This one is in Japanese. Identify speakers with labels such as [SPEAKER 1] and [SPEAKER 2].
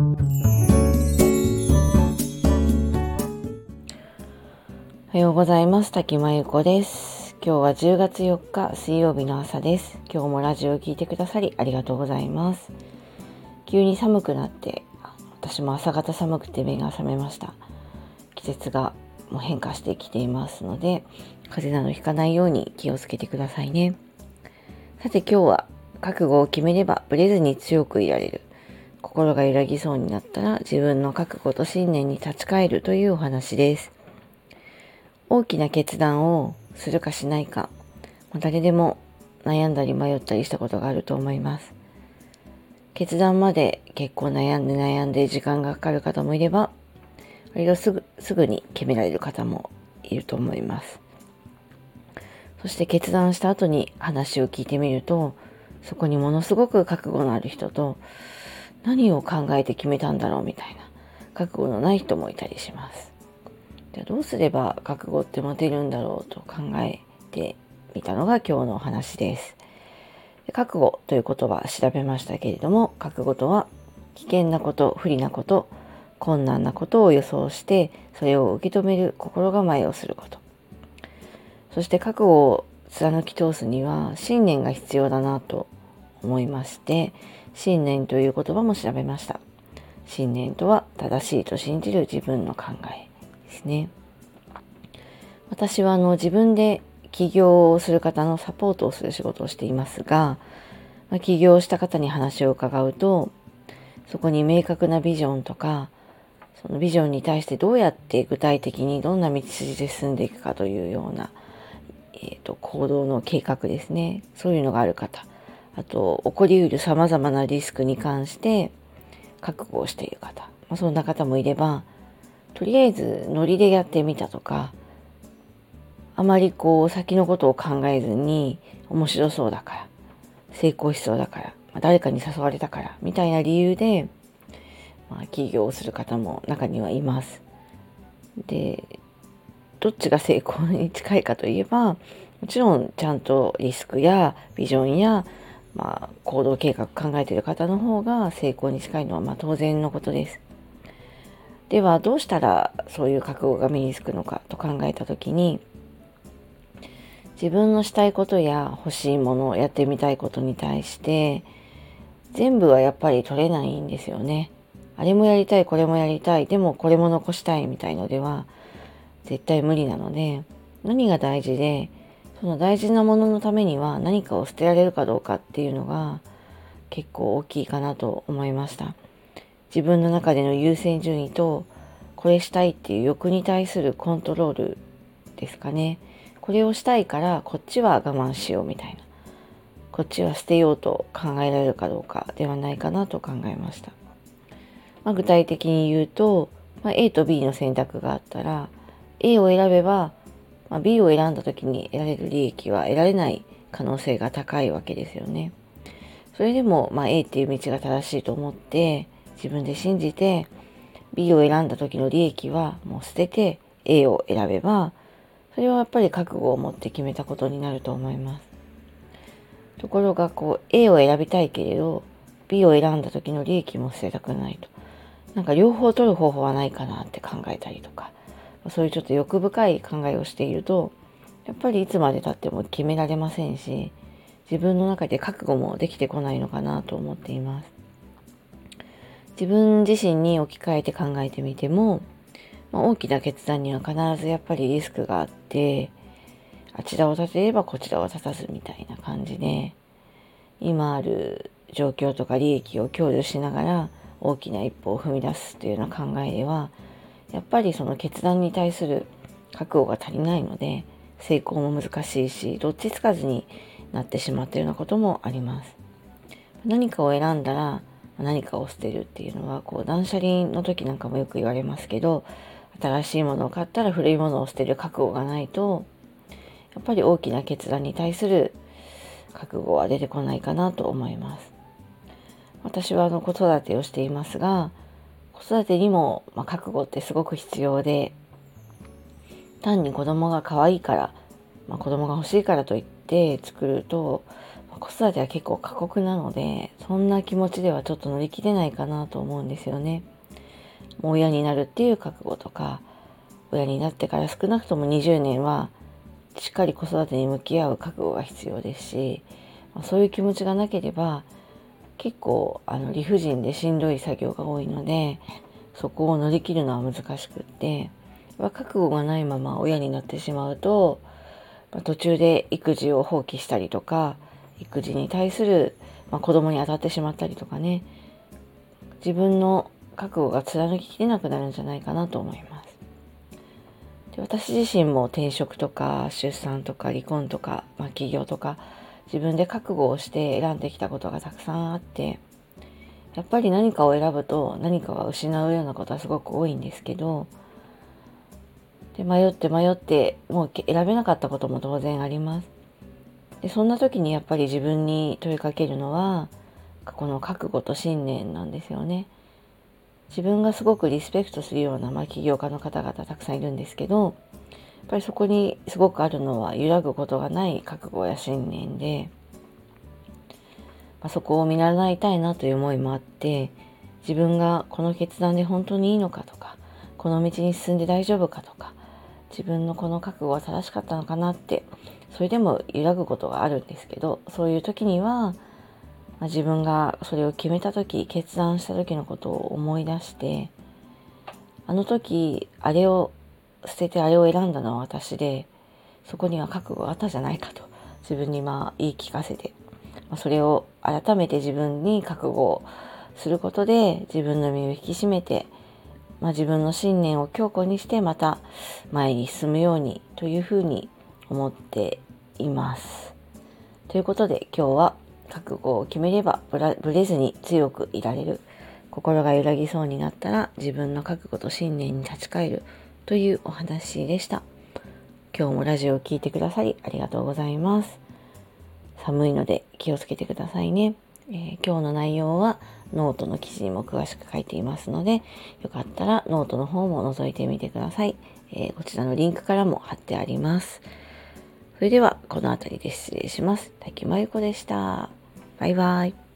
[SPEAKER 1] おはようございます。滝真由子です。今日は10月4日水曜日の朝です。今日もラジオを聞いてくださりありがとうございます。急に寒くなって私も朝方寒くて目が覚めました。季節がもう変化してきていますので風邪などひかないように気をつけてくださいね。さて今日は覚悟を決めればブレずに強くいられる。心が揺らぎそうになったら自分の覚悟と信念に立ち返るというお話です大きな決断をするかしないか誰でも悩んだり迷ったりしたことがあると思います決断まで結構悩んで悩んで時間がかかる方もいれば、割とすぐ、すぐに決められる方もいると思います。そして決断した後に話を聞いてみると、そこにものすごく覚悟のある人と、何を考えて決めたんだろうみたいな、覚悟のない人もいたりします。じゃあどうすれば覚悟って持てるんだろうと考えてみたのが今日のお話です。覚悟という言葉調べましたけれども、覚悟とは危険なこと、不利なこと、困難なことを予想して、それを受け止める心構えをすること。そして覚悟を貫き通すには信念が必要だなと思いまして、信念という言葉も調べました。信念とは正しいと信じる自分の考えですね。私はあの自分で起業をする方のサポートをする仕事をしていますが、まあ、起業した方に話を伺うと、そこに明確なビジョンとか、そのビジョンに対してどうやって具体的にどんな道筋で進んでいくかというような、えーと、行動の計画ですね。そういうのがある方。あと、起こりうる様々なリスクに関して覚悟をしている方。まあ、そんな方もいれば、とりあえずノリでやってみたとか、あまりこう先のことを考えずに面白そうだから、成功しそうだから、まあ、誰かに誘われたから、みたいな理由で、まあ、起業をする方も中にはいます。で、どっちが成功に近いかといえば、もちろんちゃんとリスクやビジョンや、まあ、行動計画考えている方の方が成功に近いのはま当然のことです。ではどうしたらそういう覚悟が身につくのかと考えた時に自分のしたいことや欲しいものをやってみたいことに対して全部はやっぱり取れないんですよね。あれもやりたい、これもやりたい、でもこれも残したいみたいのでは絶対無理なので何が大事でその大事なもののためには何かを捨てられるかどうかっていうのが結構大きいかなと思いました。自分の中での優先順位とこれしたいっていう欲に対するコントロールですかね。これをしたいからこっちは我慢しようみたいなこっちは捨てようと考えられるかどうかではないかなと考えました、まあ、具体的に言うと、まあ、A と B の選択があったら A を選べば、まあ、B を選んだ時に得られる利益は得られない可能性が高いわけですよねそれでも、まあ、A っていう道が正しいと思って自分で信じて B を選んだ時の利益はもう捨てて A を選べばそれはやっぱり覚悟を持って決めたことになると思います。ところがこう A を選びたいけれど B を選んだ時の利益も捨てたくないと。なんか両方取る方法はないかなって考えたりとか、そういうちょっと欲深い考えをしていると、やっぱりいつまでたっても決められませんし、自分の中で覚悟もできてこないのかなと思っています。自分自身に置き換えて考えてみても、まあ、大きな決断には必ずやっぱりリスクがあって、あちらを立てればこちらを立たずみたいな感じで、今ある状況とか利益を享受しながら大きな一歩を踏み出すというような考えでは、やっぱりその決断に対する覚悟が足りないので、成功も難しいし、どっちつかずになってしまっているようなこともあります。何かを選んだら何かを捨てるっていうのは、こう断捨離の時なんかもよく言われますけど、新しいものを買ったら古いものを捨てる覚悟がないとやっぱり大きな決断に対する覚悟は出てこないかなと思います私はあの子育てをしていますが子育てにも、まあ、覚悟ってすごく必要で単に子供が可愛いから、まあ、子供が欲しいからといって作ると子育ては結構過酷なのでそんな気持ちではちょっと乗り切れないかなと思うんですよね。もう親になるっていう覚悟とか親になってから少なくとも20年はしっかり子育てに向き合う覚悟が必要ですしまそういう気持ちがなければ結構あの理不尽でしんどい作業が多いのでそこを乗り切るのは難しくって覚悟がないまま親になってしまうと途中で育児を放棄したりとか育児に対する、まあ、子供に当たってしまったりとかね自分の覚悟が貫ききれなくなるんじゃないかなと思います。で私自身も転職とか出産とか離婚とか、まあ、起業とか自分で覚悟をして選んできたことがたくさんあってやっぱり何かを選ぶと何かは失うようなことはすごく多いんですけどで迷って迷ってもう選べなかったことも当然あります。でそんな時にやっぱり自分に問いかけるのはこの覚悟と信念なんですよね。自分がすごくリスペクトするような、まあ、起業家の方々たくさんいるんですけどっぱりそこにすごくあるのは揺らぐことがない覚悟や信念で、まあ、そこを見習いたいなという思いもあって自分がこの決断で本当にいいのかとかこの道に進んで大丈夫かとか自分のこの覚悟は正しかったのかなってそれでも揺らぐことがあるんですけどそういう時にはまあ、自分がそれを決めた時決断した時のことを思い出してあの時あれを捨ててあれを選んだのは私でそこには覚悟があったじゃないかと自分にまあ言い聞かせて、まあ、それを改めて自分に覚悟をすることで自分の身を引き締めて、まあ、自分の信念を強固にしてまた前に進むようにというふうに思っています。ということで今日は覚悟を決めればぶれずに強くいられる心が揺らぎそうになったら自分の覚悟と信念に立ち返るというお話でした今日もラジオを聴いてくださりありがとうございます寒いので気をつけてくださいね、えー、今日の内容はノートの記事にも詳しく書いていますのでよかったらノートの方も覗いてみてください、えー、こちらのリンクからも貼ってありますそれではこの辺りで失礼します。滝真由子でした。バイバイ。